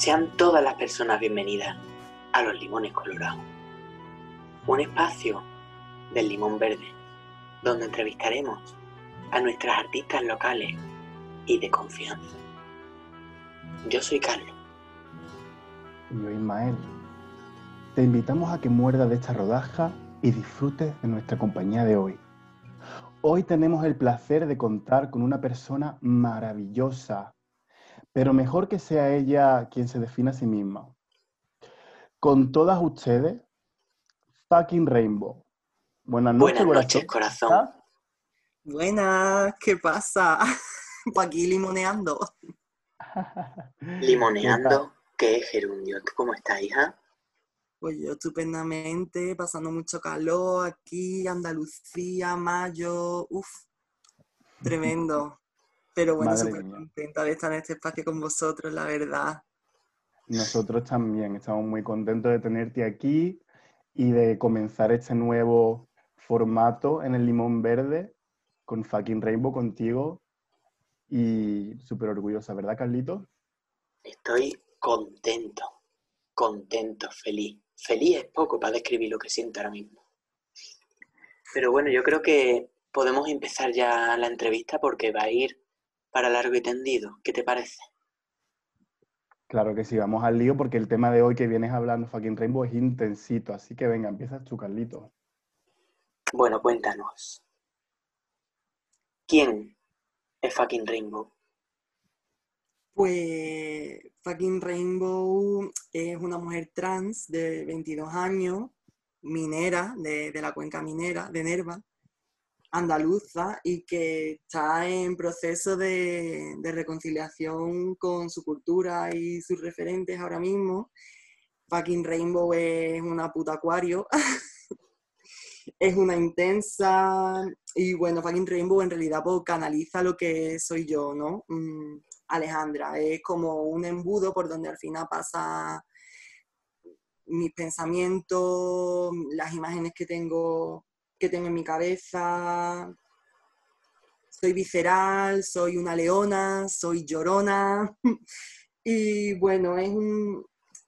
Sean todas las personas bienvenidas a los limones colorados. Un espacio del limón verde, donde entrevistaremos a nuestras artistas locales y de confianza. Yo soy Carlos. Yo Ismael. Te invitamos a que muerdas de esta rodaja y disfrutes de nuestra compañía de hoy. Hoy tenemos el placer de contar con una persona maravillosa, pero mejor que sea ella quien se defina a sí misma. Con todas ustedes, Fucking Rainbow. Buenas noches, Buenas noches corazón. Buenas, ¿qué pasa? Por aquí limoneando. ¿Limoneando? ¿Qué es gerundio? ¿Cómo estás, hija? Pues yo estupendamente, pasando mucho calor aquí, Andalucía, mayo, uff, tremendo. Pero bueno, súper contenta de estar en este espacio con vosotros, la verdad. Nosotros también estamos muy contentos de tenerte aquí y de comenzar este nuevo formato en el Limón Verde con Fucking Rainbow contigo y súper orgullosa, ¿verdad, Carlito? Estoy contento, contento, feliz. Feliz es poco para describir lo que siento ahora mismo. Pero bueno, yo creo que podemos empezar ya la entrevista porque va a ir para largo y tendido. ¿Qué te parece? Claro que sí, vamos al lío porque el tema de hoy que vienes hablando, Fucking Rainbow, es intensito. Así que venga, empieza tu Carlito. Bueno, cuéntanos. ¿Quién es Fucking Rainbow? Pues Fucking Rainbow es una mujer trans de 22 años, minera, de, la cuenca minera de Nerva, andaluza, y que está en proceso de, reconciliación con su cultura y sus referentes ahora mismo. Fucking Rainbow es una puta acuario. es una intensa y bueno, Fucking Rainbow en realidad pues, canaliza lo que soy yo, ¿no? Mm, Alejandra, es como un embudo por donde al final pasa mis pensamientos, las imágenes que tengo, que tengo en mi cabeza. Soy visceral, soy una leona, soy llorona. y bueno,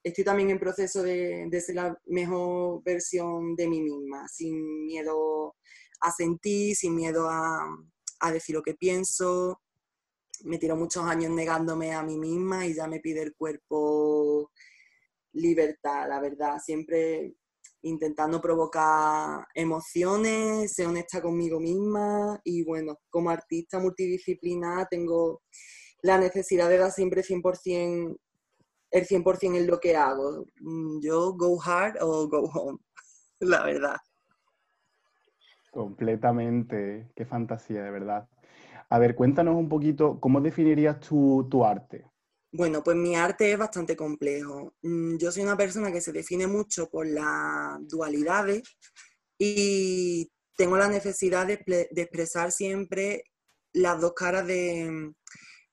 estoy también en proceso de, ser la mejor versión de mí misma, sin miedo a sentir, sin miedo a, decir lo que pienso. Me tiro muchos años negándome a mí misma y ya me pide el cuerpo libertad, la verdad. Siempre intentando provocar emociones, ser honesta conmigo misma y bueno, como artista multidisciplinar tengo la necesidad de dar siempre 100% el 100% en lo que hago. Mm, yo go hard o go home, la verdad. Completamente, qué fantasía, de verdad. A ver, cuéntanos un poquito, ¿cómo definirías tu, tu arte? Bueno, pues mi arte es bastante complejo. Mm, yo soy una persona que se define mucho por las dualidades y tengo la necesidad de, expresar siempre las dos caras de,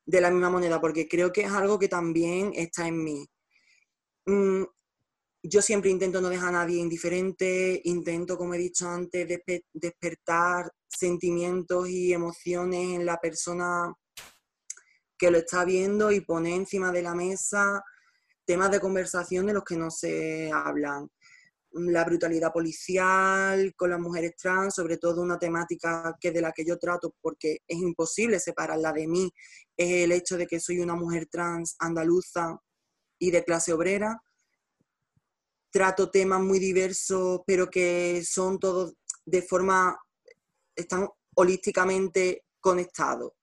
de la misma moneda, porque creo que es algo que también está en mí. Mm, yo siempre intento no dejar a nadie indiferente, intento, como he dicho antes, despertar sentimientos y emociones en la persona que lo está viendo y poner encima de la mesa temas de conversación de los que no se hablan la brutalidad policial con las mujeres trans, sobre todo una temática que de la que yo trato porque es imposible separarla de mí, es el hecho de que soy una mujer trans andaluza y de clase obrera. Trato temas muy diversos, pero que son todos de forma, están holísticamente conectados.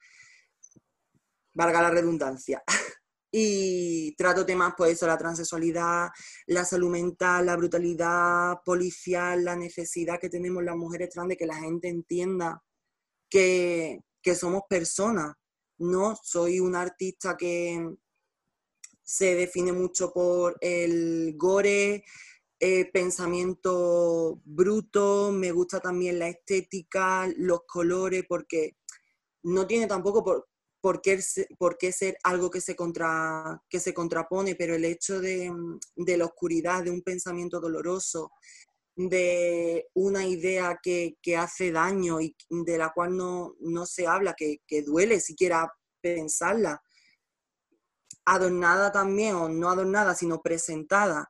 Valga la redundancia. y trato temas, pues eso, la transexualidad, la salud mental, la brutalidad policial, la necesidad que tenemos las mujeres trans de que la gente entienda que, somos personas, ¿no? Soy una artista que se define mucho por el gore, eh, pensamiento bruto, me gusta también la estética, los colores, porque no tiene tampoco por, por qué, ser algo que se, contra, que se contrapone, pero el hecho de, de, la oscuridad, de un pensamiento doloroso, de una idea que, que hace daño y de la cual no, no se habla, que, que, duele siquiera pensarla. adornada también, o no adornada, sino presentada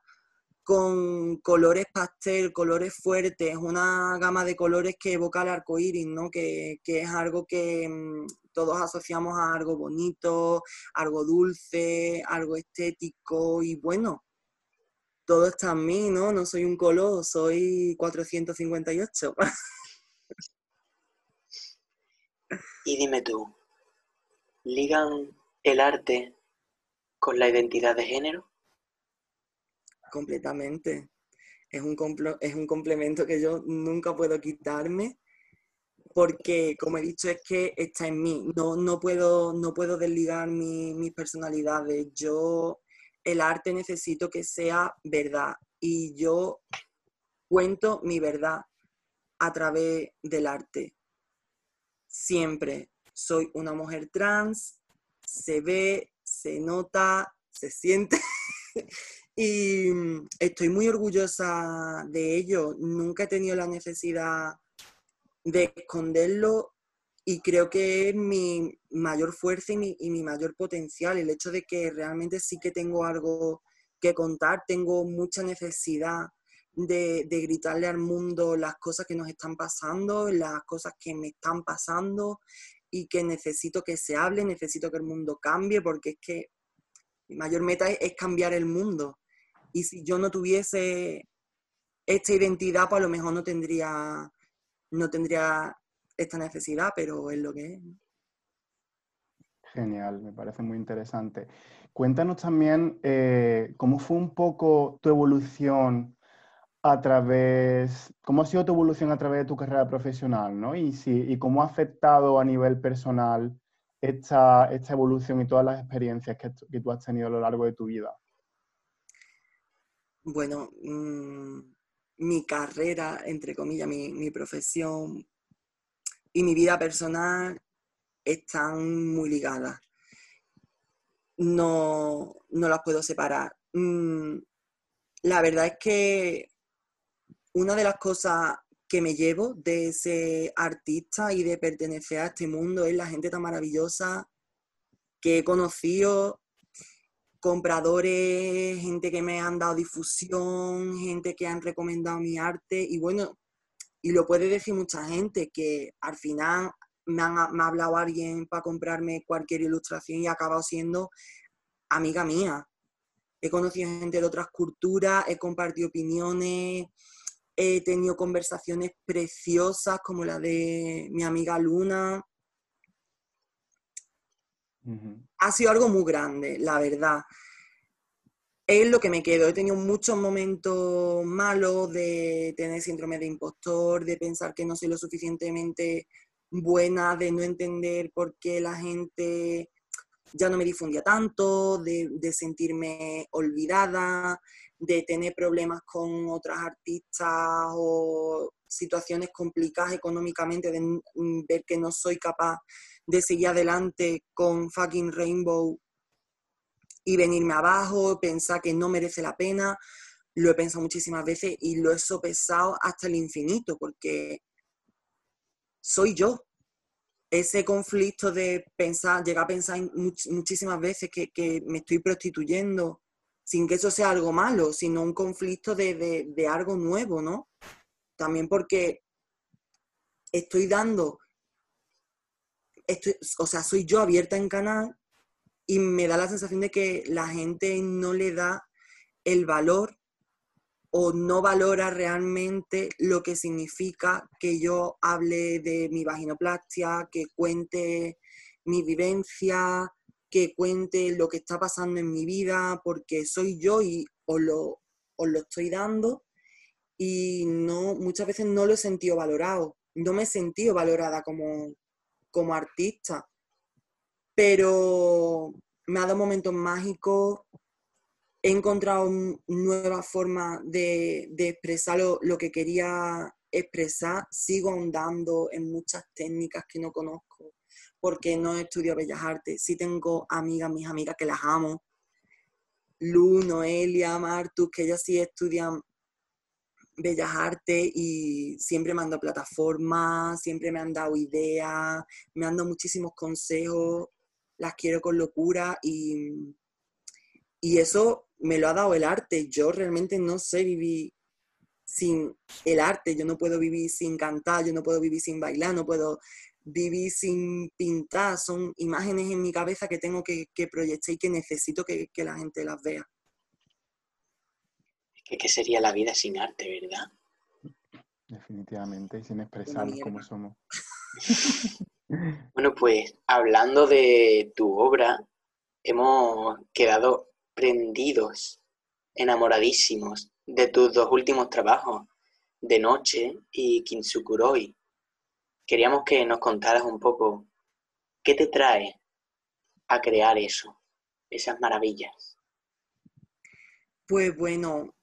con colores pastel, colores fuertes, una gama de colores que evoca el arco iris, ¿no? Que, es algo que mm, todos asociamos a algo bonito, algo dulce, algo estético y bueno, todo está en mí, ¿no? No soy un color, soy 458. y dime tú, ¿ligan el arte con la identidad de género? Completamente. Es un, es un complemento que yo nunca puedo quitarme porque, como he dicho, es que está en mí. No, no, puedo, no puedo desligar mi, mis personalidades. Yo, el arte necesito que sea verdad y yo cuento mi verdad a través del arte. Siempre soy una mujer trans, se ve, se nota, se siente. y mm, estoy muy orgullosa de ello. Nunca he tenido la necesidad de esconderlo y creo que es mi mayor fuerza y mi, mayor potencial, el hecho de que realmente sí que tengo algo que contar, tengo mucha necesidad de, de, gritarle al mundo las cosas que nos están pasando, las cosas que me están pasando y que necesito que se hable, necesito que el mundo cambie, porque es que mi mayor meta es, cambiar el mundo. Y si yo no tuviese esta identidad, pues a lo mejor no tendría, no tendría esta necesidad, pero es lo que es. Genial, me parece muy interesante. Cuéntanos también eh, cómo fue un poco tu evolución a través, cómo ha sido tu evolución a través de tu carrera profesional, ¿no? Y, si, y cómo ha afectado a nivel personal esta, esta evolución y todas las experiencias que, que, tú has tenido a lo largo de tu vida. Bueno, mm, mi carrera, entre comillas, mi, profesión y mi vida personal están muy ligadas. No, no las puedo separar. Mm, la verdad es que una de las cosas que me llevo de ese artista y de pertenecer a este mundo es la gente tan maravillosa que he conocido, compradores, gente que me han dado difusión, gente que han recomendado mi arte y bueno, y lo puede decir mucha gente que al final me, ha hablado alguien para comprarme cualquier ilustración y ha acabado siendo amiga mía. He conocido gente de otras culturas, he compartido opiniones, He tenido conversaciones preciosas como la de mi amiga Luna. Ha sido algo muy grande, la verdad. Es lo que me quedo. He tenido muchos momentos malos de tener síndrome de impostor, de pensar que no soy lo suficientemente buena, de no entender por qué la gente ya no me difundía tanto, de, de sentirme olvidada, de tener problemas con otras artistas o situaciones complicadas económicamente, de ver que no soy capaz de seguir adelante con fucking Rainbow y venirme abajo, pensar que no merece la pena. Lo he pensado muchísimas veces y lo he sopesado hasta el infinito porque soy yo. Ese conflicto de pensar, llegar a pensar muchísimas veces que, que me estoy prostituyendo, sin que eso sea algo malo, sino un conflicto de, algo nuevo, ¿no? También porque estoy dando, o sea, soy yo abierta en canal y me da la sensación de que la gente no le da el valor o no valora realmente lo que significa que yo hable de mi vaginoplastia, que cuente mi vivencia, que cuente lo que está pasando en mi vida, porque soy yo y os lo, lo estoy dando. Y no, muchas veces no lo he sentido valorado, no me he sentido valorada como, como artista, pero me ha dado momentos mágicos, he encontrado nuevas formas de, de expresar lo, que quería expresar, sigo ahondando en muchas técnicas que no conozco porque no estudio Bellas Artes. Sí tengo amigas, mis amigas que las amo. Lu, Noelia, Martus, que ellas sí estudian Bellas Artes y siempre me han dado plataformas, siempre me han dado ideas, me han dado muchísimos consejos, las quiero con locura y, y eso me lo ha dado el arte. Yo realmente no sé vivir sin el arte, yo no puedo vivir sin cantar, yo no puedo vivir sin bailar, no puedo vivir sin pintar, son imágenes en mi cabeza que tengo que, proyectar y que necesito que, la gente las vea. ¿Qué sería la vida sin arte, verdad? Definitivamente, y sin expresarnos como somos. bueno, pues hablando de tu obra, hemos quedado prendidos, enamoradísimos de tus dos últimos trabajos, De Noche y Kintsukuroi. Queríamos que nos contaras un poco qué te trae a crear eso, esas maravillas. Pues bueno,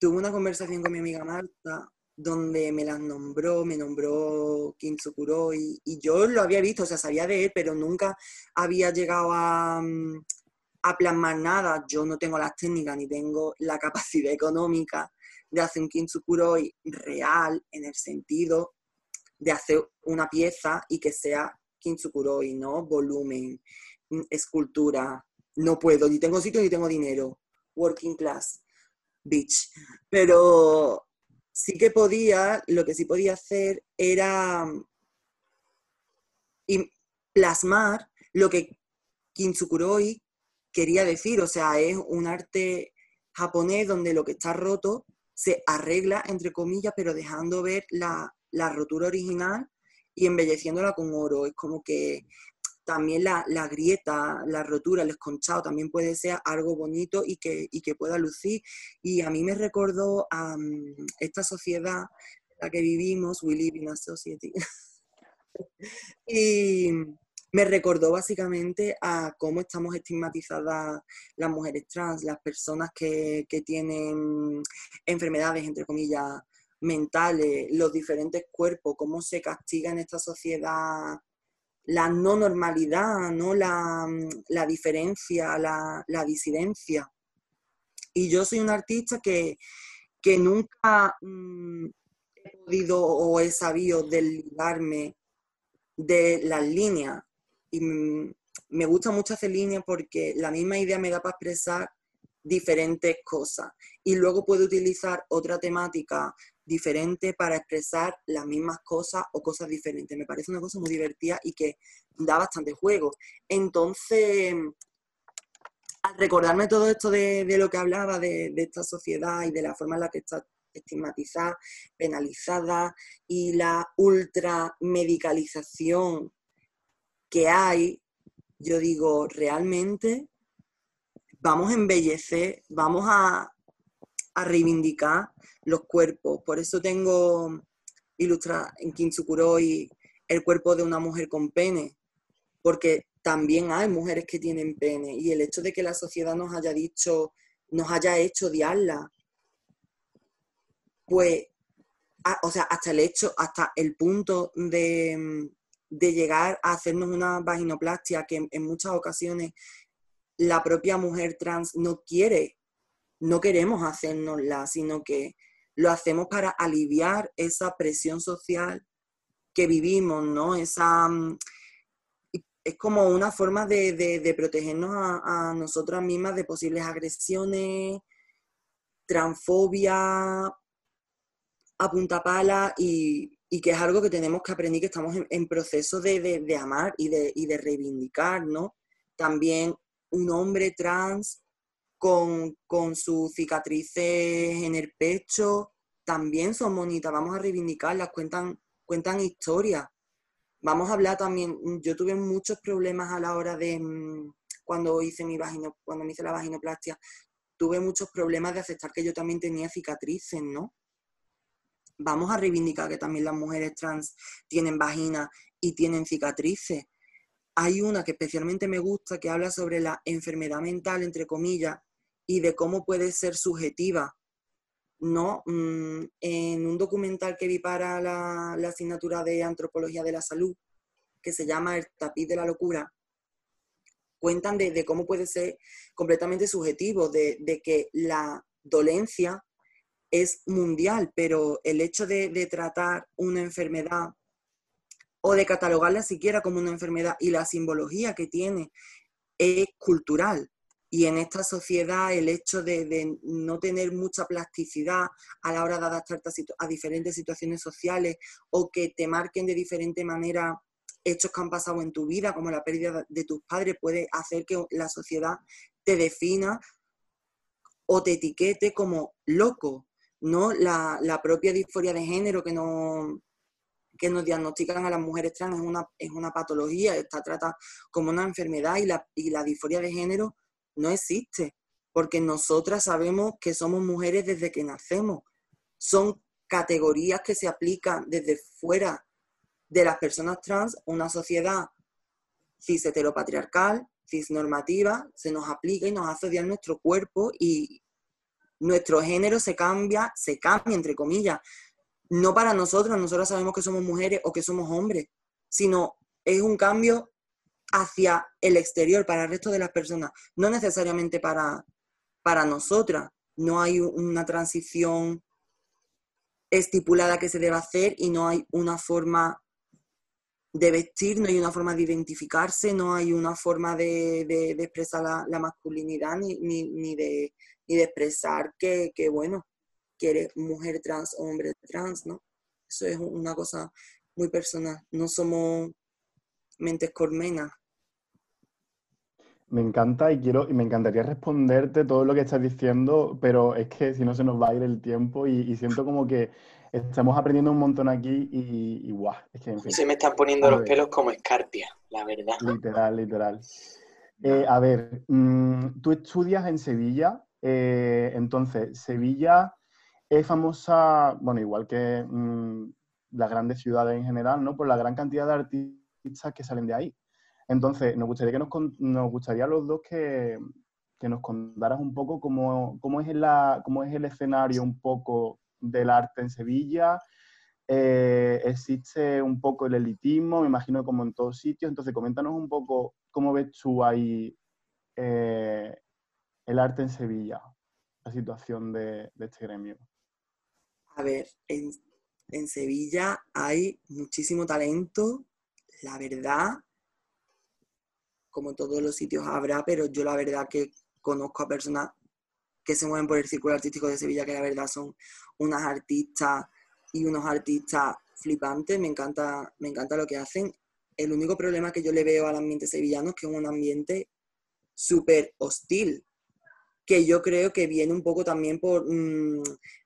tuve una conversación con mi amiga Marta donde me las nombró, me nombró Kintsukuroi y yo lo había visto, o sea, sabía de él, pero nunca había llegado a, mm, a plasmar nada. Yo no tengo las técnicas ni tengo la capacidad económica de hacer un kintsukuroi real en el sentido de hacer una pieza y que sea kintsukuroi, ¿no? Volumen, mm, escultura. No puedo, ni tengo sitio ni tengo dinero. Working class, Pero sí que podía, lo que sí podía hacer era mm, plasmar lo que Kintsukuroi quería decir, o sea, es un arte japonés donde lo que está roto se arregla, entre comillas, pero dejando ver la, rotura original y embelleciéndola con oro. Es como que también la, grieta, la rotura, el esconchado también puede ser algo bonito y que, que pueda lucir. Y a mí me recordó a esta sociedad en la que vivimos, we live in a society. y, me recordó básicamente a cómo estamos estigmatizadas las mujeres trans, las personas que, tienen enfermedades, entre comillas, mentales, los diferentes cuerpos, cómo se castiga en esta sociedad la no normalidad, ¿no? La, diferencia, la, disidencia. Y yo soy una artista que, nunca mm, he podido o he sabido desligarme de las líneas y me gusta mucho hacer línea porque la misma idea me da para expresar diferentes cosas y luego puedo utilizar otra temática diferente para expresar las mismas cosas o cosas diferentes. Me parece una cosa muy divertida y que da bastante juego. Entonces, al recordarme todo esto de, lo que hablaba de, de, esta sociedad y de la forma en la que está estigmatizada, penalizada y la ultramedicalización que hay, yo digo, realmente vamos a embellecer, vamos a, reivindicar los cuerpos. Por eso tengo ilustra en Kintsukuroi el cuerpo de una mujer con pene, porque también hay mujeres que tienen pene y el hecho de que la sociedad nos haya dicho, nos haya hecho odiarla, pues, o sea, hasta el hecho, hasta el punto de, de llegar a hacernos una vaginoplastia que en, muchas ocasiones la propia mujer trans no quiere, no queremos hacernosla, sino que lo hacemos para aliviar esa presión social que vivimos, ¿no? Esa, mm, es como una forma de, protegernos a, nosotras mismas de posibles agresiones, transfobia, a punta pala y, y que es algo que tenemos que aprender, que estamos en, proceso de, amar y de, y de reivindicar, ¿no? También un hombre trans con, sus cicatrices en el pecho, también son bonitas, vamos a reivindicarlas, cuentan, cuentan historias. Vamos a hablar también, yo tuve muchos problemas a la hora de, mm, cuando hice mi vagino, cuando me hice la vaginoplastia, tuve muchos problemas de aceptar que yo también tenía cicatrices, ¿no? vamos a reivindicar que también las mujeres trans tienen vagina y tienen cicatrices. Hay una que especialmente me gusta que habla sobre la enfermedad mental, entre comillas, y de cómo puede ser subjetiva. ¿no? Mm, en un documental que vi para la, asignatura de Antropología de la Salud, que se llama El tapiz de la locura, cuentan de, cómo puede ser completamente subjetivo, de, de que la dolencia es mundial, pero el hecho de, tratar una enfermedad o de catalogarla siquiera como una enfermedad y la simbología que tiene es cultural. Y en esta sociedad el hecho de, no tener mucha plasticidad a la hora de adaptarte a, diferentes situaciones sociales o que te marquen de diferente manera hechos que han pasado en tu vida, como la pérdida de tus padres, puede hacer que la sociedad te defina o te etiquete como loco, ¿no? La, la propia disforia de género que, no, que nos diagnostican a las mujeres trans es una, es una patología, está tratada como una enfermedad y la, y la disforia de género no existe, porque nosotras sabemos que somos mujeres desde que nacemos. Son categorías que se aplican desde fuera de las personas trans, una sociedad cis heteropatriarcal, cis normativa, se nos aplica y nos hace odiar nuestro cuerpo y nuestro género se cambia, se cambia entre comillas, no para nosotros, nosotros sabemos que somos mujeres o que somos hombres, sino es un cambio hacia el exterior, para el resto de las personas, no necesariamente para, para nosotras. No hay una transición estipulada que se deba hacer y no hay una forma de vestir, no hay una forma de identificarse, no hay una forma de, expresar la, masculinidad ni, ni, de, de, expresar que, que, bueno, que eres mujer trans o hombre trans, ¿no? Eso es una cosa muy personal. No somos mentes cormenas. Me encanta y quiero y me encantaría responderte todo lo que estás diciendo, pero es que si no se nos va a ir el tiempo y, siento como que estamos aprendiendo un montón aquí y, y guau, es que Se me están poniendo los pelos como escarpia, la verdad. Literal, literal. Eh, a ver, mm, tú estudias en Sevilla, eh, entonces Sevilla es famosa, bueno, igual que mm, las grandes ciudades en general, ¿no? Por la gran cantidad de artistas que salen de ahí. Entonces, nos gustaría que nos, gustaría a los dos que, nos contaras un poco cómo, es la, cómo es el escenario un poco del arte en Sevilla. Eh, existe un poco el elitismo, me imagino como en todos sitios. Entonces, coméntanos un poco cómo ves tú ahí eh, el arte en Sevilla, la situación de, este gremio. A ver, en, en Sevilla hay muchísimo talento, la verdad, como en todos los sitios habrá, pero yo la verdad que conozco a personas que se mueven por el círculo artístico de Sevilla, que la verdad son unas artistas y unos artistas flipantes, me encanta, me encanta lo que hacen. El único problema que yo le veo al ambiente sevillano es que es un ambiente súper hostil, que yo creo que viene un poco también por mm,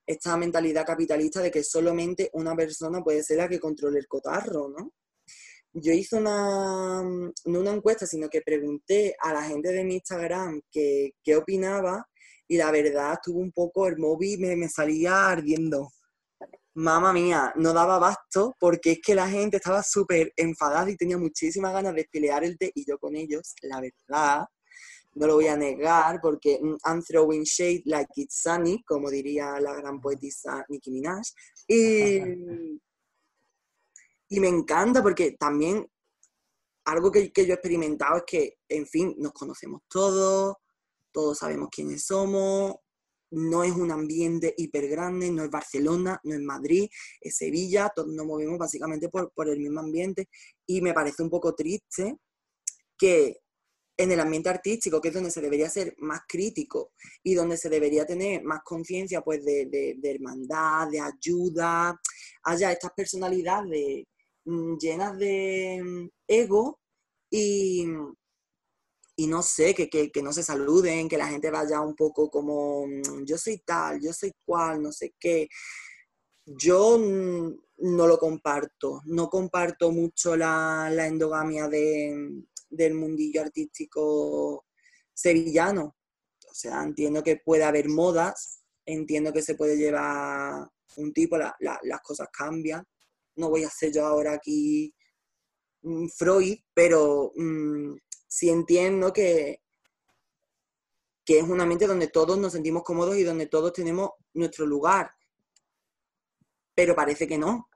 esta mentalidad capitalista de que solamente una persona puede ser la que controle el cotarro, ¿no? Yo hice una, mm, no una encuesta, sino que pregunté a la gente de mi Instagram qué, qué opinaba y la verdad estuvo un poco, el móvil me, me salía ardiendo. Mamma mía, no daba basto porque es que la gente estaba súper enfadada y tenía muchísimas ganas de pelear el té y yo con ellos, la verdad, no lo voy a negar porque mm, I'm throwing shade like it's sunny, como diría la gran poetisa Nicki Minaj. Y, y me encanta porque también algo que, yo he experimentado es que, en fin, nos conocemos todos, todos sabemos quiénes somos, no es un ambiente hiper grande, no es Barcelona, no es Madrid, es Sevilla, todos nos movemos básicamente por, por, el mismo ambiente. Y me parece un poco triste que en el ambiente artístico, que es donde se debería ser más crítico y donde se debería tener más conciencia pues de, de, de, hermandad, de ayuda, haya estas personalidades llenas de mm, ego y, y no sé, que, que, no se saluden, que la gente vaya un poco como mm, yo soy tal, yo soy cual, no sé qué. Yo no lo comparto, no comparto mucho la, endogamia del mundillo artístico sevillano. O sea, entiendo que puede haber modas, entiendo que se puede llevar un tipo, las cosas cambian, no voy a hacer yo ahora aquí mm, Freud, pero mm, sí entiendo que, que es una mente donde todos nos sentimos cómodos y donde todos tenemos nuestro lugar. Pero parece que no.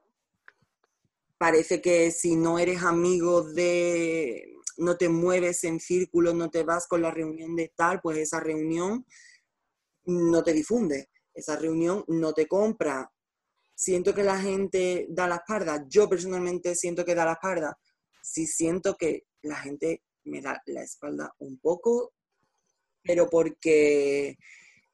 Parece que si no eres amigo de, no te mueves en círculo, no te vas con la reunión de tal, pues esa reunión no te difunde, esa reunión no te compra, siento que la gente da la espalda. Yo personalmente siento que da la espalda. Sí siento que la gente me da la espalda un poco, pero porque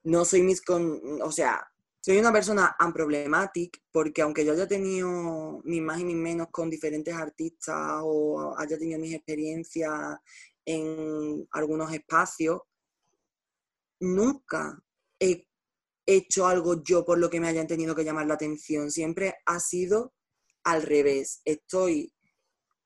no soy mis... Con, o sea, soy una persona unproblematic porque aunque yo haya tenido mis más y mis menos con diferentes artistas o haya tenido mis experiencias en algunos espacios, nunca he hecho algo yo por lo que me hayan tenido que llamar la atención. Siempre ha sido al revés. Estoy,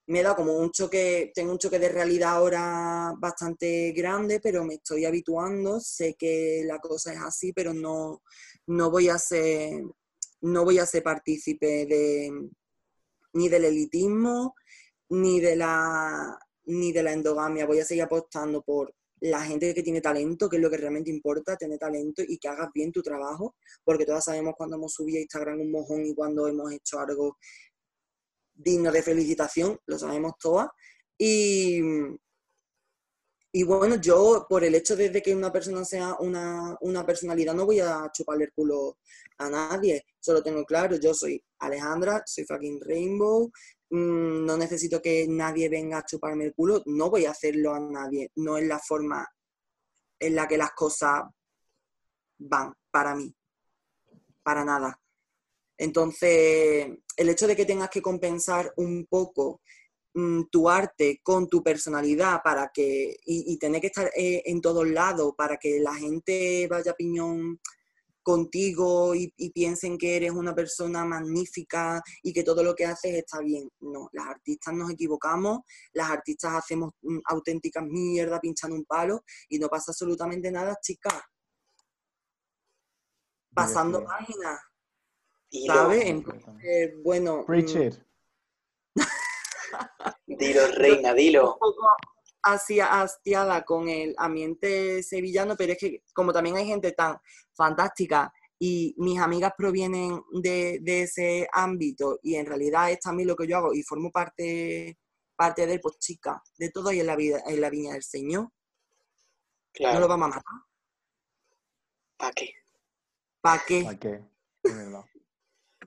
me da como un choque, tengo un choque de realidad ahora bastante grande, pero me estoy habituando. Sé que la cosa es así, pero no, no voy a ser, no voy a ser partícipe de ni del elitismo, ni de la ni de la endogamia. Voy a seguir apostando por la gente que tiene talento, que es lo que realmente importa, tener talento y que hagas bien tu trabajo, porque todas sabemos cuando hemos subido a Instagram un mojón y cuando hemos hecho algo digno de felicitación, lo sabemos todas. Y, y bueno, yo por el hecho de que una persona sea una, una, personalidad no voy a chuparle el culo a nadie, solo tengo claro, yo soy Alejandra, soy fucking Rainbow, Mm, no necesito que nadie venga a chuparme el culo, no voy a hacerlo a nadie, no es la forma en la que las cosas van para mí, para nada. Entonces, el hecho de que tengas que compensar un poco mm, tu arte con tu personalidad para que y, tener que estar eh, en todos lados para que la gente vaya piñón contigo y, piensen que eres una persona magnífica y que todo lo que haces está bien. No, las artistas nos equivocamos, las artistas hacemos mm, auténticas mierda pinchando un palo y no pasa absolutamente nada, chicas. Pasando páginas. ¿Sabes? Entonces, bueno. Richard. Mm. dilo, reina, dilo así hastiada con el ambiente sevillano, pero es que como también hay gente tan fantástica y mis amigas provienen de, ese ámbito y en realidad es también lo que yo hago y formo parte, parte de, pues chica, de todo y en la, vida, en la viña del Señor. Claro. No lo vamos a matar. ¿Para qué? ¿Para qué? ¿Para qué?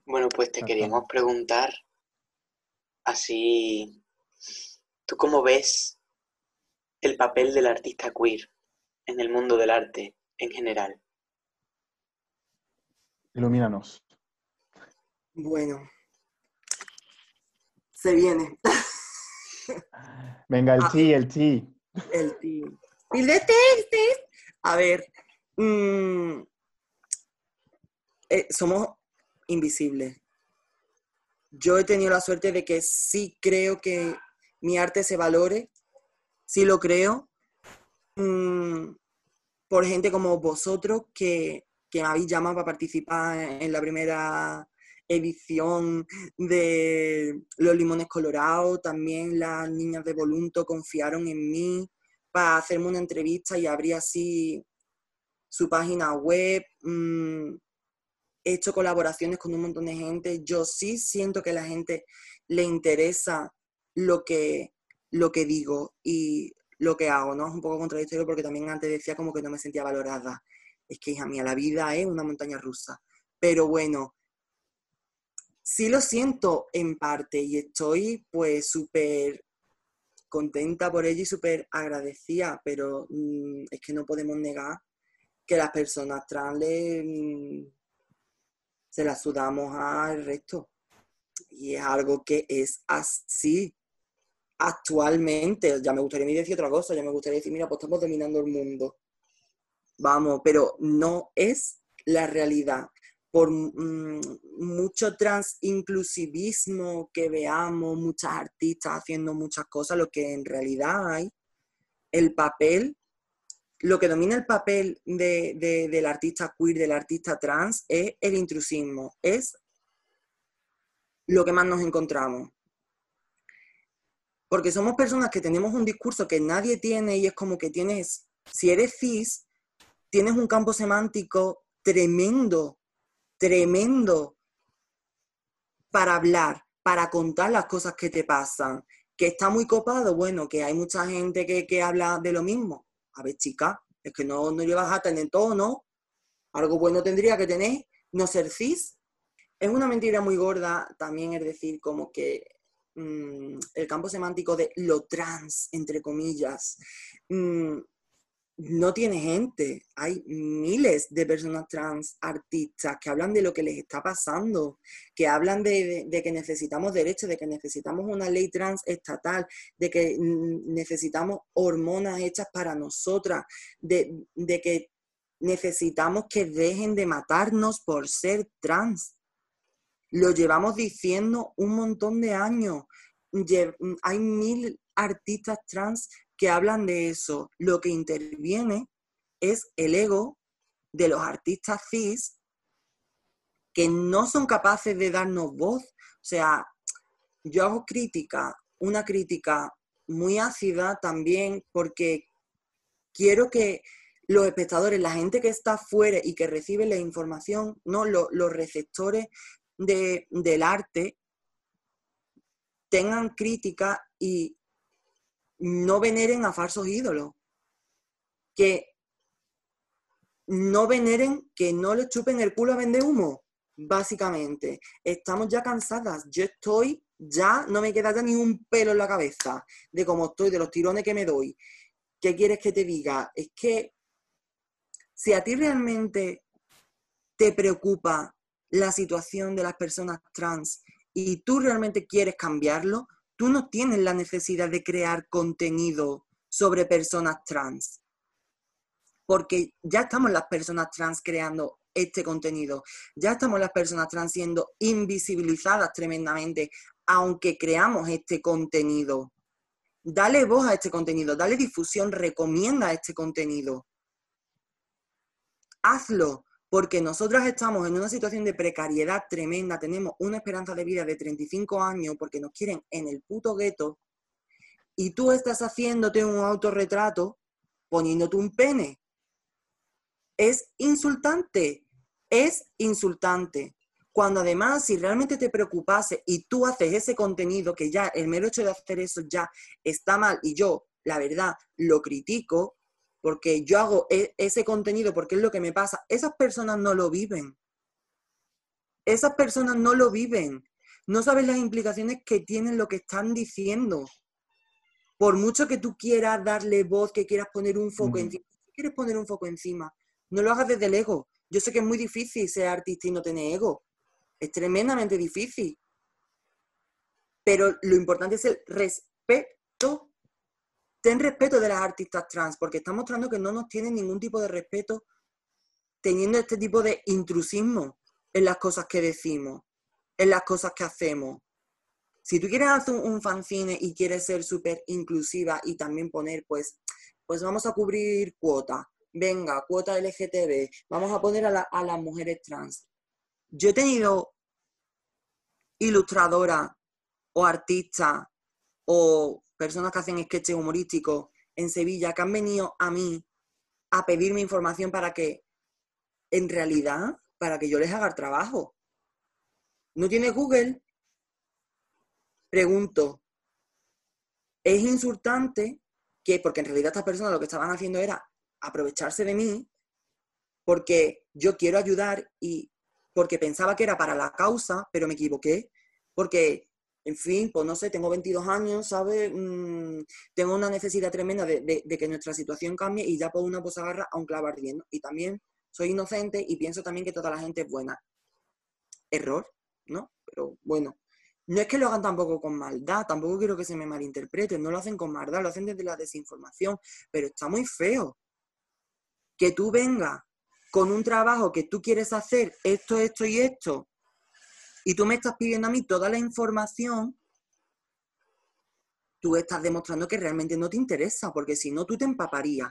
bueno, pues te queríamos preguntar así, ¿tú cómo ves el papel del artista queer en el mundo del arte en general? Ilumínanos. Bueno, se viene. Venga, el ah. ti, el ti. El ti. de A ver, mm, eh, somos invisibles. Yo he tenido la suerte de que sí creo que mi arte se valore sí lo creo, mm, por gente como vosotros que, me habéis llamado para participar en la primera edición de Los Limones Colorados, también las niñas de Volunto confiaron en mí para hacerme una entrevista y abrir así su página web. Mm, he hecho colaboraciones con un montón de gente. Yo sí siento que a la gente le interesa lo que, lo que digo y lo que hago, ¿no? Es un poco contradictorio porque también antes decía como que no me sentía valorada. Es que, hija mía, la vida es una montaña rusa. Pero bueno, sí lo siento en parte y estoy pues súper contenta por ello y súper agradecida, pero mm, es que no podemos negar que las personas trans mm, se las sudamos al resto. Y es algo que es así actualmente, ya me gustaría decir otra cosa, ya me gustaría decir, mira, pues estamos dominando el mundo. Vamos, pero no es la realidad. Por mm, mucho transinclusivismo que veamos, muchas artistas haciendo muchas cosas, lo que en realidad hay, el papel, lo que domina el papel del artista queer, del artista trans, es el intrusismo, es lo que más nos encontramos porque somos personas que tenemos un discurso que nadie tiene y es como que tienes, si eres cis, tienes un campo semántico tremendo, tremendo para hablar, para contar las cosas que te pasan. Que está muy copado, bueno, que hay mucha gente que, habla de lo mismo. A ver, chica, es que no, no llevas a tener todo, ¿no? Algo bueno tendría que tener, no ser cis. Es una mentira muy gorda también, es decir, como que Mm, el campo semántico de lo trans, entre comillas, mm, no tiene gente. Hay miles de personas trans artistas que hablan de lo que les está pasando, que hablan de, que necesitamos derechos, de que necesitamos una ley trans estatal, de que necesitamos hormonas hechas para nosotras, de, que necesitamos que dejen de matarnos por ser trans. Lo llevamos diciendo un montón de años. Hay mil artistas trans que hablan de eso. Lo que interviene es el ego de los artistas cis que no son capaces de darnos voz. O sea, yo hago crítica, una crítica muy ácida también porque quiero que los espectadores, la gente que está fuera y que recibe la información, ¿no? los, receptores del arte, tengan crítica y no veneren a falsos ídolos, que no veneren, que no le chupen el culo a vender humo, básicamente. Estamos ya cansadas, yo estoy ya, no me queda ya ni un pelo en la cabeza de cómo estoy, de los tirones que me doy. ¿Qué quieres que te diga? Es que si a ti realmente te preocupa la situación de las personas trans y tú realmente quieres cambiarlo, tú no tienes la necesidad de crear contenido sobre personas trans, porque ya estamos las personas trans creando este contenido, ya estamos las personas trans siendo invisibilizadas tremendamente, aunque creamos este contenido. Dale voz a este contenido, dale difusión, recomienda este contenido. Hazlo, porque nosotras estamos en una situación de precariedad tremenda, tenemos una esperanza de vida de 35 años porque nos quieren en el puto gueto y tú estás haciéndote un autorretrato poniéndote un pene. Es insultante, es insultante. Cuando además, si realmente te preocupase y tú haces ese contenido, que ya el mero hecho de hacer eso ya está mal y yo, la verdad, lo critico, porque yo hago e, ese contenido porque es lo que me pasa, esas personas no lo viven. Esas personas no lo viven. No sabes las implicaciones que tienen lo que están diciendo. Por mucho que tú quieras darle voz, que quieras poner un foco encima, si quieres poner un foco encima, no lo hagas desde el ego. Yo sé que es muy difícil ser artista y no tener ego. Es tremendamente difícil. Pero lo importante es el respeto ten respeto de las artistas trans, porque está mostrando que no nos tienen ningún tipo de respeto teniendo este tipo de intrusismo en las cosas que decimos, en las cosas que hacemos. Si tú quieres hacer un, fanzine y quieres ser súper inclusiva y también poner, pues, pues vamos a cubrir cuota, venga, cuota LGTB, vamos a poner a, a las mujeres trans. Yo he tenido ilustradora o artista o personas que hacen sketches humorísticos en Sevilla que han venido a mí a pedirme información para que, en realidad, para que yo les haga el trabajo. ¿No tiene Google? Pregunto. Es insultante que, porque en realidad estas personas lo que estaban haciendo era aprovecharse de mí, porque yo quiero ayudar y porque pensaba que era para la causa, pero me equivoqué, porque en fin, pues no sé, tengo 22 años, ¿sabes? Mm, tengo una necesidad tremenda de, que nuestra situación cambie y ya por una pues agarra a un clavo ardiendo. Y también soy inocente y pienso también que toda la gente es buena. Error, ¿no? Pero bueno, no es que lo hagan tampoco con maldad, tampoco quiero que se me malinterpreten, no lo hacen con maldad, lo hacen desde la desinformación, pero está muy feo que tú vengas con un trabajo que tú quieres hacer, esto, esto y esto, y tú me estás pidiendo a mí toda la información, tú estás demostrando que realmente no te interesa, porque si no, tú te empaparías.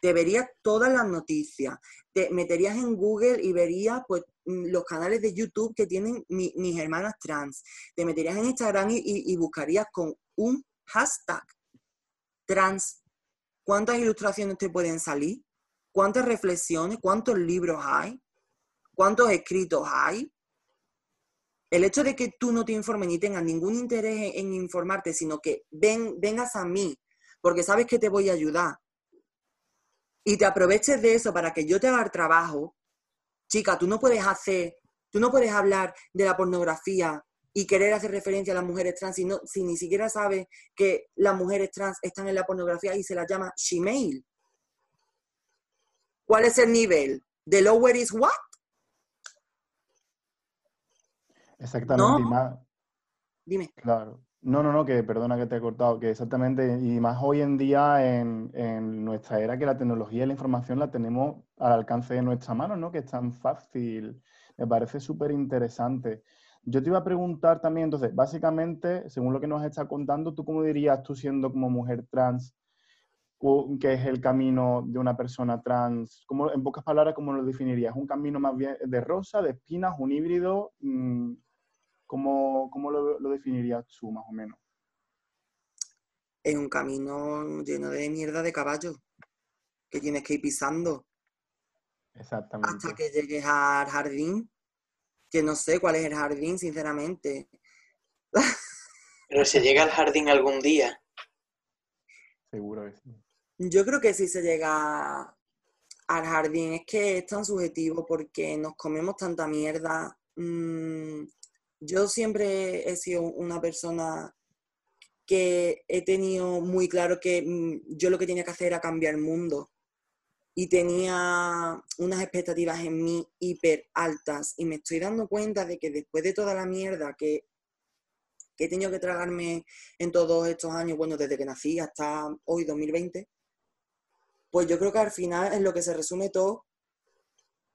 Te verías todas las noticias, te meterías en Google y verías pues, mm, los canales de YouTube que tienen mis hermanas trans. Te meterías en Instagram y, buscarías con un hashtag trans. ¿Cuántas ilustraciones te pueden salir? ¿Cuántas reflexiones? ¿Cuántos libros hay? ¿Cuántos escritos hay? El hecho de que tú no te informes ni tengas ningún interés en, informarte, sino que ven, vengas a mí, porque sabes que te voy a ayudar, y te aproveches de eso para que yo te haga el trabajo, chica, tú no puedes hacer, tú no puedes hablar de la pornografía y querer hacer referencia a las mujeres trans si, no, si ni siquiera sabes que las mujeres trans están en la pornografía y se las llama shemale. ¿Cuál es el nivel? ¿The lower is what? Exactamente. No. y más- Dime. Claro. No, no, no, que perdona que te he cortado, que exactamente, y más hoy en día en, en nuestra era que la tecnología y la información la tenemos al alcance de nuestra mano, ¿no? Que es tan fácil. Me parece súper interesante. Yo te iba a preguntar también, entonces, básicamente, según lo que nos está contando, ¿tú cómo dirías, tú siendo como mujer trans, qué es el camino de una persona trans? ¿Cómo, en pocas palabras, ¿cómo lo definirías? ¿Un camino más bien de rosa, de espinas, un híbrido? Mm, ¿Cómo, cómo lo, lo definirías tú, más o menos? Es un camino lleno de mierda de caballo que tienes que ir pisando Exactamente. hasta que llegues al jardín, que no sé cuál es el jardín, sinceramente. Pero se llega al jardín algún día. Seguro que sí. Yo creo que sí se llega al jardín, es que es tan subjetivo porque nos comemos tanta mierda. Mm, yo siempre he sido una persona que he tenido muy claro que mm, yo lo que tenía que hacer era cambiar el mundo y tenía unas expectativas en mí hiper altas y me estoy dando cuenta de que después de toda la mierda que, que he tenido que tragarme en todos estos años, bueno, desde que nací hasta hoy, 2020, pues yo creo que al final en lo que se resume todo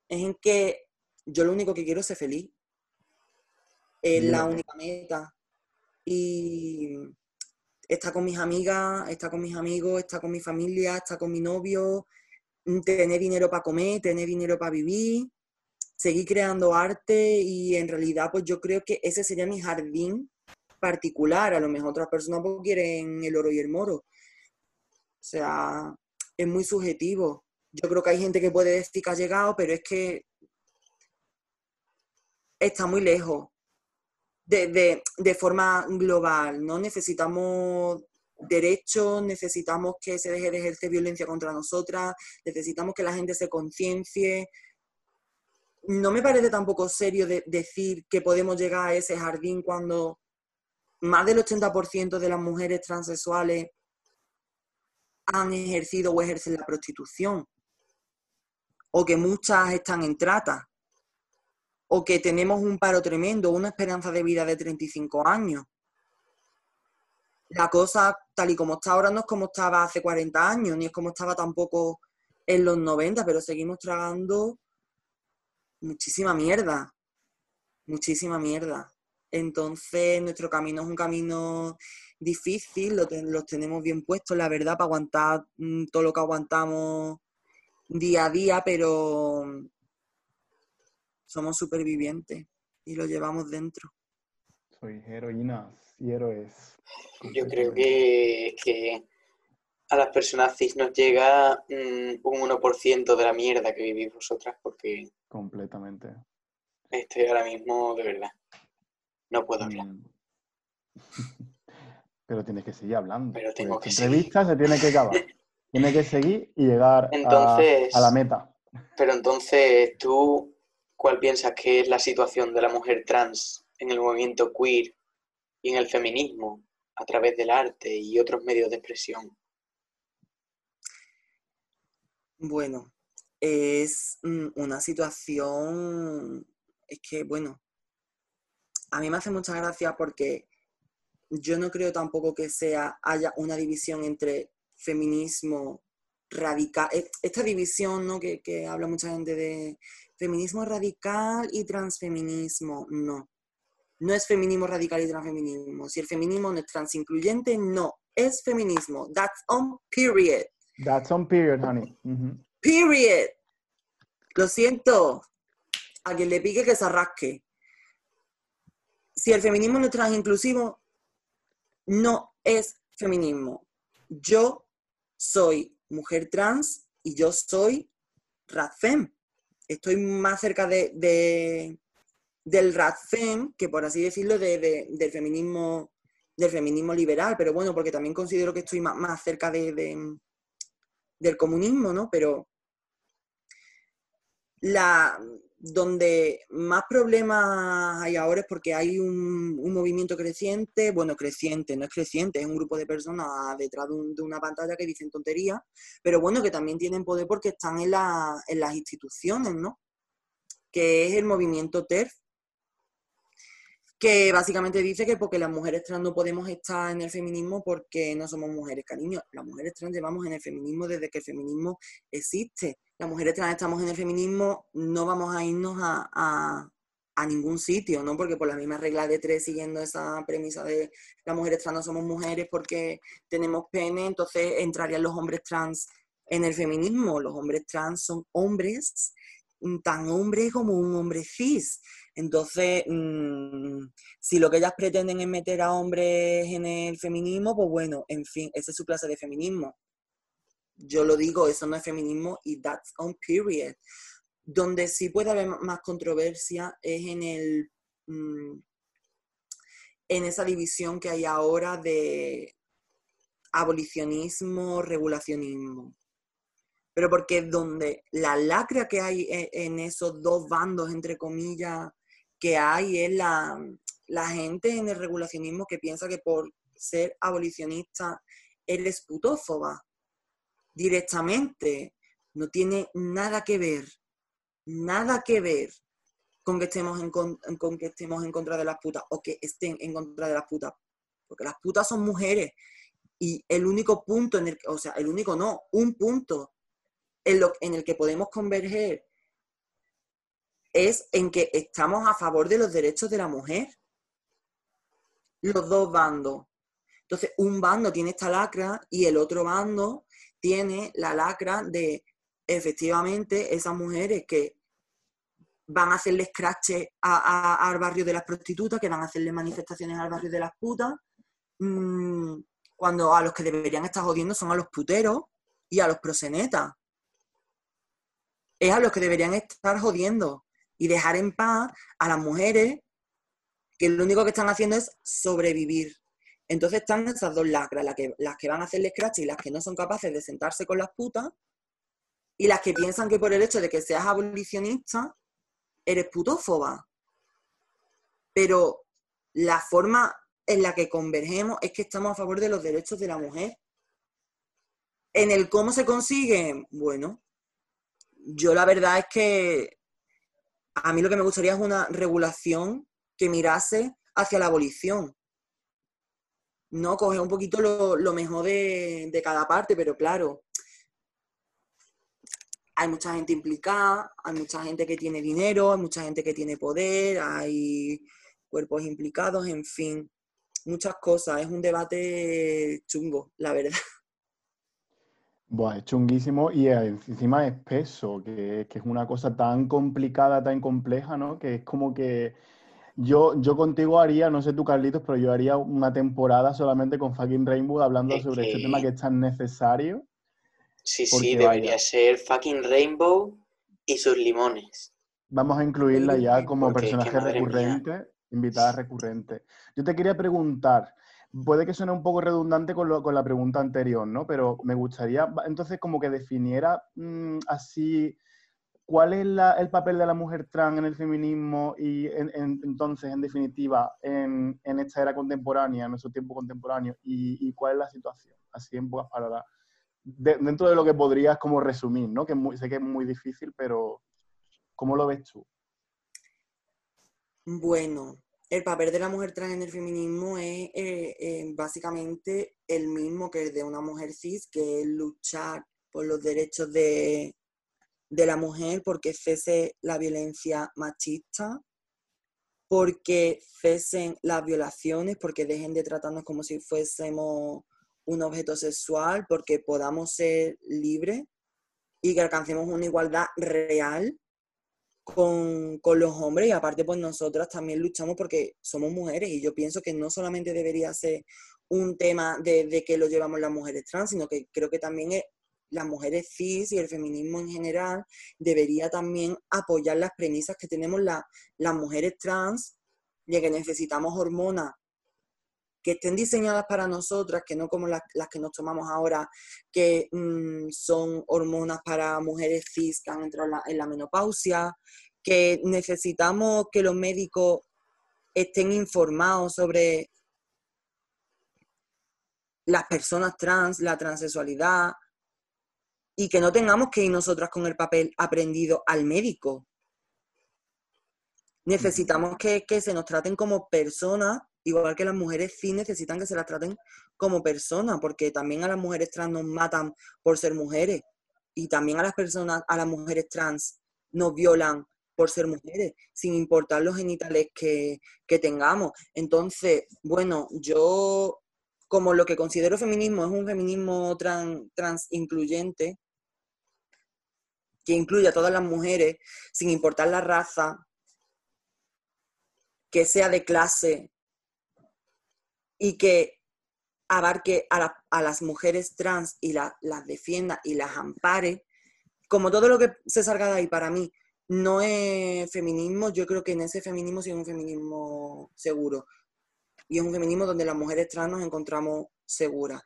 es en que yo lo único que quiero es ser feliz. Es la única meta. Y está con mis amigas, está con mis amigos, está con mi familia, está con mi novio, mm, tener dinero para comer, tener dinero para vivir, seguir creando arte y en realidad pues yo creo que ese sería mi jardín particular. A lo mejor otras personas pues, quieren el oro y el moro. O sea, es muy subjetivo. Yo creo que hay gente que puede decir que ha llegado, pero es que está muy lejos de, de- forma global, ¿no? Necesitamos derechos, necesitamos que se deje de ejercer violencia contra nosotras, necesitamos que la gente se conciencie. No me parece tampoco serio de- decir que podemos llegar a ese jardín cuando más del 80% de las mujeres transexuales han ejercido o ejercen la prostitución, o que muchas están en trata, o que tenemos un paro tremendo, una esperanza de vida de 35 años. La cosa, tal y como está ahora, no es como estaba hace 40 años, ni es como estaba tampoco en los 90, pero seguimos tragando muchísima mierda, muchísima mierda. Entonces, nuestro camino es un camino difícil, lo los tenemos bien puestos, la verdad, para aguantar mm, todo lo que aguantamos día a día, pero somos supervivientes y lo llevamos dentro. Sois heroínas y héroes. Yo creo que, que a las personas cis nos llega mm, un 1% de la mierda que vivís vosotras, porque Completamente. estoy ahora mismo, de verdad, no puedo hablar. Mm. Pero tienes que seguir hablando. Pero tengo que entrevista se tiene que acabar. Tiene que seguir y llegar a- Entonces- a, la meta. Pero entonces, ¿tú cuál piensas que es la situación de la mujer trans en el movimiento queer y en el feminismo a través del arte y otros medios de expresión? Bueno, es mm, una situación, es que, bueno, a mí me hace mucha gracia porque yo no creo tampoco que sea, haya una división entre feminismo radical, e- esta división, ¿no? Que, que habla mucha gente de feminismo radical y transfeminismo, no. No es feminismo radical y transfeminismo. Si el feminismo no es transincluyente, no. Es feminismo. That's on period. That's on period, honey. Period. Lo siento. A quien le pique que se arrasque. Si el feminismo no es transinclusivo, no es feminismo. Yo soy mujer trans y yo soy radfem. Estoy más cerca de, de- del radfem que, por así decirlo, de- de- del feminismo del feminismo liberal, pero bueno, porque también considero que estoy más, más cerca de- del comunismo, ¿no? Pero la, donde más problemas hay ahora es porque hay un, movimiento creciente, bueno, creciente, no es creciente, es un grupo de personas detrás de, una pantalla que dicen tonterías, pero bueno, que también tienen poder porque están en, en las instituciones, ¿no? Que es el movimiento TERF, que básicamente dice que porque las mujeres trans no podemos estar en el feminismo porque no somos mujeres, cariño. Las mujeres trans llevamos en el feminismo desde que el feminismo existe. Las mujeres trans estamos en el feminismo, no vamos a irnos a, ningún sitio, ¿no? Porque por la misma regla de tres, siguiendo esa premisa de las mujeres trans no somos mujeres porque tenemos pene, entonces entrarían los hombres trans en el feminismo. Los hombres trans son hombres tan hombres como un hombre cis. Entonces, mm, si lo que ellas pretenden es meter a hombres en el feminismo, pues bueno, en fin, esa es su clase de feminismo. Yo lo digo, eso no es feminismo y that's on period. Donde sí puede haber más controversia es en el mm, en esa división que hay ahora de abolicionismo, regulacionismo pero porque donde la lacra que hay e, en esos dos bandos, entre comillas, que hay es la, gente en el regulacionismo que piensa que por ser abolicionista eres putófoba directamente. No tiene nada que ver, nada que ver con que estemos en, con, que estemos en contra de las putas o que estén en contra de las putas. Porque las putas son mujeres y el único punto en el o sea, el único no, un punto en, lo, en el que podemos converger es en que estamos a favor de los derechos de la mujer. Los dos bandos. Entonces, un bando tiene esta lacra y el otro bando tiene la lacra de efectivamente esas mujeres que van a hacerle scratch al barrio de las prostitutas, que van a hacerle manifestaciones al barrio de las putas, mm, cuando a los que deberían estar jodiendo son a los puteros y a los prosenetas es a los que deberían estar jodiendo y dejar en paz a las mujeres que lo único que están haciendo es sobrevivir. Entonces están esas dos lacras, las que, las que van a hacerle scratch y las que no son capaces de sentarse con las putas, y las que piensan que por el hecho de que seas abolicionista, eres putófoba. Pero la forma en la que convergemos es que estamos a favor de los derechos de la mujer. En el cómo se consigue, bueno, yo la verdad es que a mí lo que me gustaría es una regulación que mirase hacia la abolición. No coger un poquito lo, mejor de, de, cada parte, pero claro, hay mucha gente implicada, hay mucha gente que tiene dinero, hay mucha gente que tiene poder, hay cuerpos implicados, en fin, muchas cosas. Es un debate chungo, la verdad. Buah, es chunguísimo y encima es espeso, que, que, es una cosa tan complicada, tan compleja, ¿no? Que es como que yo, yo contigo haría, no sé tú Carlitos, pero yo haría una temporada solamente con fucking Rainbow hablando sobre este tema que es tan necesario. Sí, sí, debería ser fucking Rainbow y sus limones. Vamos a incluirla ya como personaje recurrente, invitada recurrente. Yo te quería preguntar, puede que suene un poco redundante con, la pregunta anterior, ¿no? Pero me gustaría entonces como que definiera mm, así cuál es el papel de la mujer trans en el feminismo y entonces, en definitiva, en, esta era contemporánea, en nuestro tiempo contemporáneo, y, cuál es la situación, así en pocas palabras. dentro de lo que podrías como resumir, ¿no? Que sé que es muy difícil, pero ¿cómo lo ves tú? Bueno, el papel de la mujer trans en el feminismo es eh, eh, básicamente el mismo que el de una mujer cis, que es luchar por los derechos de, la mujer, porque cese la violencia machista, porque cesen las violaciones, porque dejen de tratarnos como si fuésemos un objeto sexual, porque podamos ser libres y que alcancemos una igualdad real con, los hombres y aparte pues nosotras también luchamos porque somos mujeres y yo pienso que no solamente debería ser un tema de, que lo llevamos las mujeres trans, sino que creo que también las mujeres cis y el feminismo en general debería también apoyar las premisas que tenemos las mujeres trans de que necesitamos hormonas que estén diseñadas para nosotras, que no como las, que nos tomamos ahora, que mm, son hormonas para mujeres cis que han entrado en la, menopausia, que necesitamos que los médicos estén informados sobre las personas trans, la transexualidad, y que no tengamos que ir nosotras con el papel aprendido al médico. Necesitamos que, que se nos traten como personas, igual que las mujeres sí necesitan que se las traten como personas, porque también a las mujeres trans nos matan por ser mujeres, y también a las personas, a las mujeres trans nos violan por ser mujeres, sin importar los genitales que, que tengamos. Entonces, bueno, yo como lo que considero feminismo es un feminismo trans, incluyente, que incluye a todas las mujeres, sin importar la raza, que sea de clase y que abarque a, las mujeres trans y las defienda y las ampare, como todo lo que se salga de ahí para mí no es feminismo, yo creo que en ese feminismo sí es un feminismo seguro y es un feminismo donde las mujeres trans nos encontramos seguras.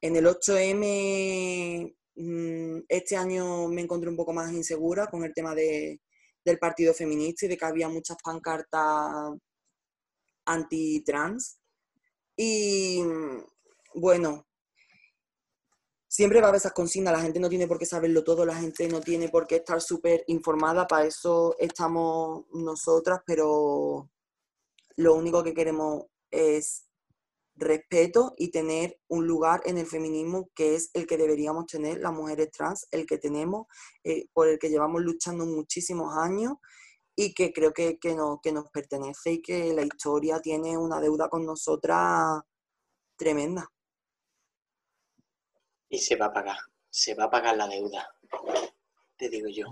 En el 8M mm, este año me encontré un poco más insegura con el tema de, del partido feminista y de que había muchas pancartas anti-trans. Y bueno, siempre va a haber esas consignas, la gente no tiene por qué saberlo todo, la gente no tiene por qué estar súper informada, para eso estamos nosotras, pero lo único que queremos es respeto y tener un lugar en el feminismo que es el que deberíamos tener las mujeres trans, el que tenemos, eh, por el que llevamos luchando muchísimos años y que creo que, que, que nos pertenece y que la historia tiene una deuda con nosotras tremenda. Y se va a pagar, se va a pagar la deuda, te digo yo.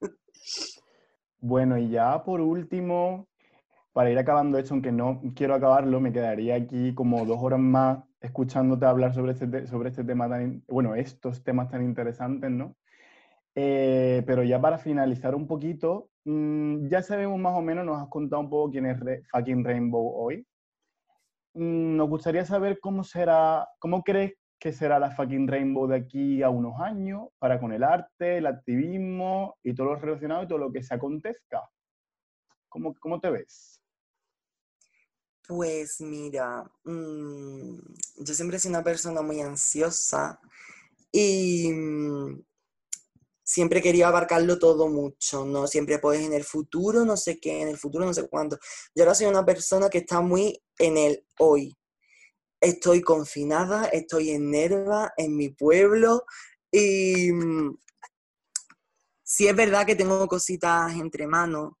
Bueno, y ya por último, para ir acabando esto, aunque no quiero acabarlo, me quedaría aquí como dos horas más escuchándote hablar sobre este, sobre este tema tan, bueno, estos temas tan interesantes, ¿no? Eh, pero ya para finalizar un poquito, mm, ya sabemos más o menos, nos has contado un poco quién es fucking Rainbow hoy. Mm, nos gustaría saber cómo será, cómo crees que será la fucking Rainbow de aquí a unos años para con el arte, el activismo y todo lo relacionado y todo lo que se acontezca. ¿Cómo, cómo te ves? Pues mira, mm, yo siempre he sido una persona muy ansiosa y mm, siempre quería abarcarlo todo mucho, ¿no? Siempre pues en el futuro, no sé qué, en el futuro no sé cuánto. Yo ahora soy una persona que está muy en el hoy. Estoy confinada, estoy en Nerva, en mi pueblo y mm, si es verdad que tengo cositas entre manos.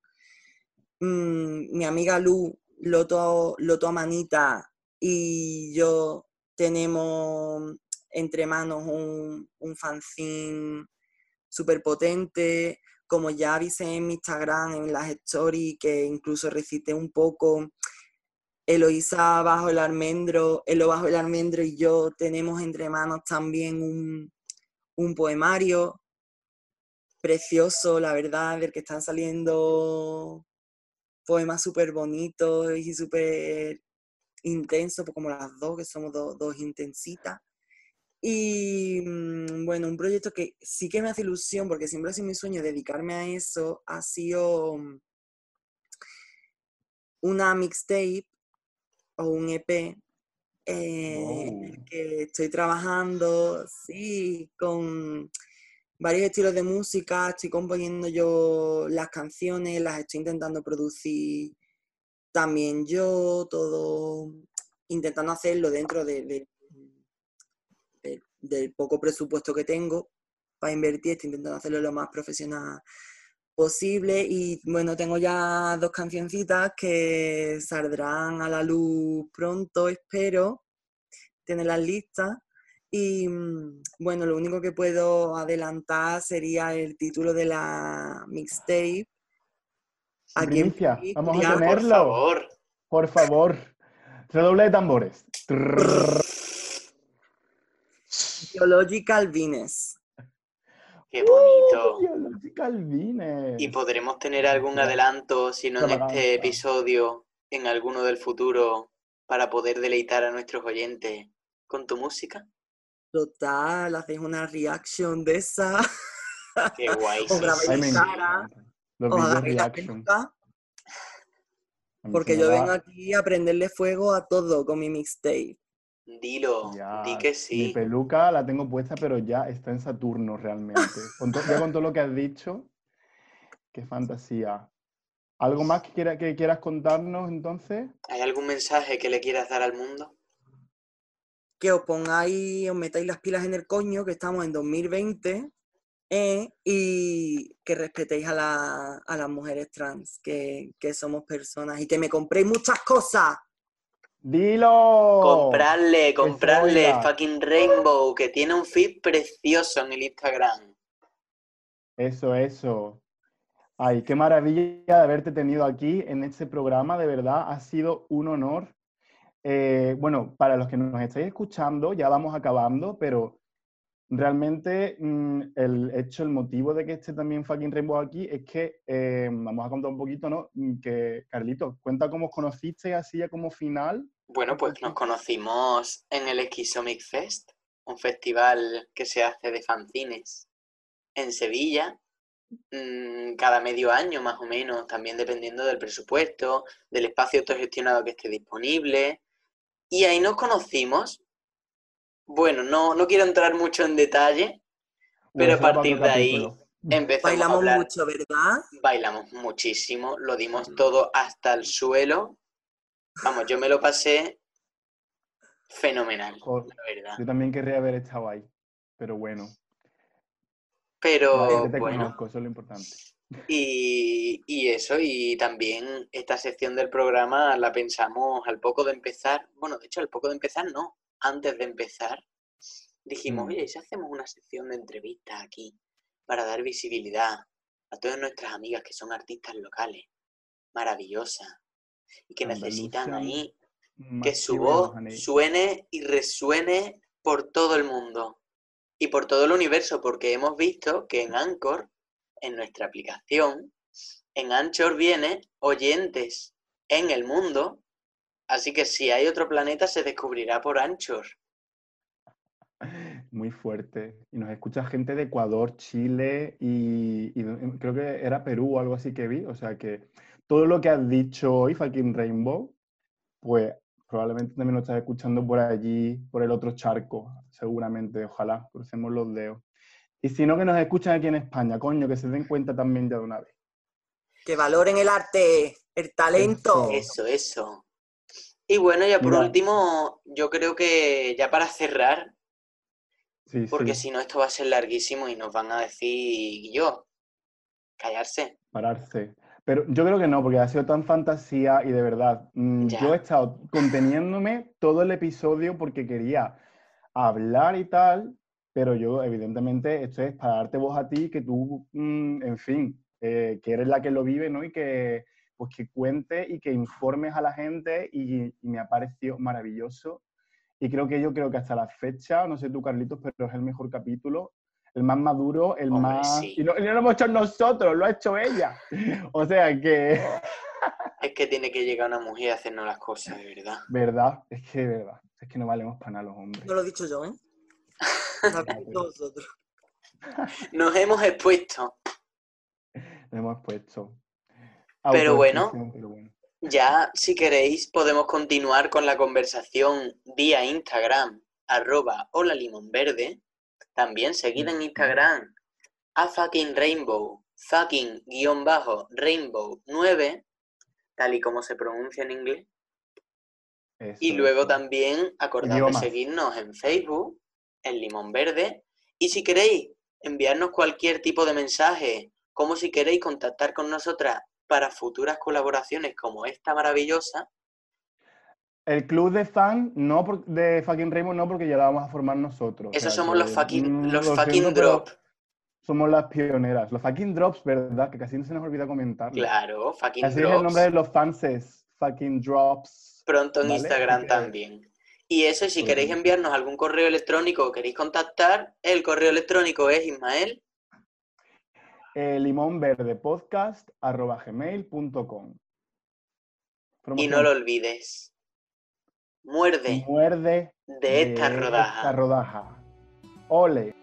mi amiga Lu Loto, Loto Amanita y yo tenemos entre manos un, un fanzine súper potente, como ya avisé en mi Instagram, en las stories, que incluso recité un poco, Eloisa bajo el almendro, Elo bajo el almendro y yo tenemos entre manos también un, un poemario precioso, la verdad, del que están saliendo poemas súper bonitos y súper intensos, pues como las dos, que somos dos intensitas. Y mm, bueno, un proyecto que sí que me hace ilusión, porque siempre ha sido mi sueño dedicarme a eso, ha sido mm, una mixtape o un EP eh, que estoy trabajando, sí, con varios estilos de música, estoy componiendo yo las canciones, las estoy intentando producir también yo, todo intentando hacerlo dentro de, del poco presupuesto que tengo para invertir, estoy intentando hacerlo lo más profesional posible y bueno, tengo ya dos cancioncitas que saldrán a la luz pronto, espero tenerlas listas y mm, bueno, lo único que puedo adelantar sería el título de la mixtape. Primicia, vamos a tenerlo. Por favor. Por favor. Redoble de tambores. Biological Vines. Qué bonito. Biological Vines. Y podremos tener algún adelanto, si no en este episodio, en alguno del futuro, para poder deleitar a nuestros oyentes con tu música. Total, haces una reaction de esa. Qué guay. O sí, grabéis sí, cara. Los agarréis la peluca, mí porque yo vengo aquí a prenderle fuego a todo con mi mixtape. Dilo, Ya, di que Mi sí. peluca la tengo puesta, pero ya está en Saturno realmente. Con ya con todo lo que has dicho, qué fantasía. ¿Algo más que, quiera- que quieras contarnos entonces? ¿Hay algún mensaje que le quieras dar al mundo? Que os pongáis, os metáis las pilas en el coño, que estamos en 2020, eh, y que respetéis a, la- a las mujeres trans, que, que somos personas, y que me compréis muchas cosas. ¡Dilo! Comprarle, comprarle fucking Rainbow, que tiene un feed precioso en el Instagram. Eso, eso. Ay, qué maravilla de haberte tenido aquí en este programa, de verdad, ha sido un honor. Eh, bueno, para los que nos estáis escuchando, ya vamos acabando, pero realmente mm, el hecho, el motivo de que esté también fucking Rainbow aquí es que, eh, vamos a contar un poquito, ¿no? Mm, Que, Carlitos, cuenta cómo os conocisteis así ya como final. Bueno, pues nos conocimos en el Esquizomic Fest, un festival que se hace de fanzines en Sevilla, mm, cada medio año más o menos, también dependiendo del presupuesto, del espacio autogestionado que esté disponible. Y ahí nos conocimos. Bueno, no, no quiero entrar mucho en detalle, Pero a partir de ahí empezamos a Bailamos hablar. mucho, ¿verdad? Bailamos muchísimo, lo dimos todo hasta el suelo. Vamos, yo me lo pasé fenomenal, Jo- la verdad. Yo también querría haber estado ahí, pero bueno. Pero te bueno, conozco, eso es lo importante. Y, y eso, y también esta sección del programa la pensamos al poco de empezar. Bueno, de hecho, al poco de empezar, no. Antes de empezar, dijimos, Mm. oye, ¿y si hacemos una sección de entrevistas aquí para dar visibilidad a todas nuestras amigas que son artistas locales, maravillosas, y que necesitan ahí que su voz suene y resuene por todo el mundo y por todo el universo, porque hemos visto que en Anchor, en nuestra aplicación, en Anchor viene oyentes en el mundo, así que si hay otro planeta se descubrirá por Anchor. Muy fuerte. Y nos escucha gente de Ecuador, Chile y, de- creo que era Perú o algo así que vi. O sea que todo lo que has dicho hoy, fucking Rainbow, pues probablemente también lo estás escuchando por allí, por el otro charco, seguramente. Ojalá, crucemos los dedos. Y si no, que nos escuchan aquí en España, coño, que se den cuenta también ya de una vez. Que valoren el arte, el talento. Eso. Eso. Y bueno, ya por Mira. último, yo creo que ya para cerrar, Sí, porque sí, si no esto va a ser larguísimo y nos van a decir yo, callarse. pararse. Pero yo creo que no, porque ha sido tan fantasía y de verdad, mm, Ya. yo he estado conteniéndome todo el episodio porque quería hablar y tal, pero yo evidentemente esto es para darte voz a ti, que tú, mm, en fin, eh, que eres la que lo vive, ¿no? Y que, pues que cuente y que informes a la gente y, y me ha parecido maravilloso. Y creo que yo creo que hasta la fecha, no sé tú Carlitos, pero es el mejor capítulo, el más maduro, el Hombre, más... sí. Y, no, y no lo hemos hecho nosotros, lo ha hecho ella. O sea que, Es que tiene que llegar una mujer a hacernos las cosas, de verdad. verdad, es que de verdad, es que no valemos para nada los hombres. No lo he dicho yo, ¿eh? Nos hemos expuesto. Lo hemos puesto. Pero bueno. Autodescripción, pero bueno. Ya, si queréis, podemos continuar con la conversación vía Instagram, arroba hola limón verde. También seguid en Instagram a fucking rainbow, fucking guion bajo rainbow 9, tal y como se pronuncia en inglés. Y luego eso. también acordad de seguirnos en Facebook, en Limón Verde. Y si queréis enviarnos cualquier tipo de mensaje, como si queréis contactar con nosotras para futuras colaboraciones como esta maravillosa, El club de fan, no por- de fucking Rainbow, no, porque ya la vamos a formar nosotros. o esos sea somos los fucking, mm, los lo fucking siento, drop. Somos las pioneras. Los fucking drops, ¿verdad? Que casi no se nos olvida comentarlo. Claro, fucking Así es el nombre drops. de los fanses. Fucking drops. Pronto en ¿vale? Instagram Así también. Y eso, si queréis enviarnos algún correo electrónico o queréis contactar, el correo electrónico es Ismael. eh, limonverdepodcast.gmail.com Y no lo olvides. Muerde Muerde de esta rodaja. esta rodaja. Ole.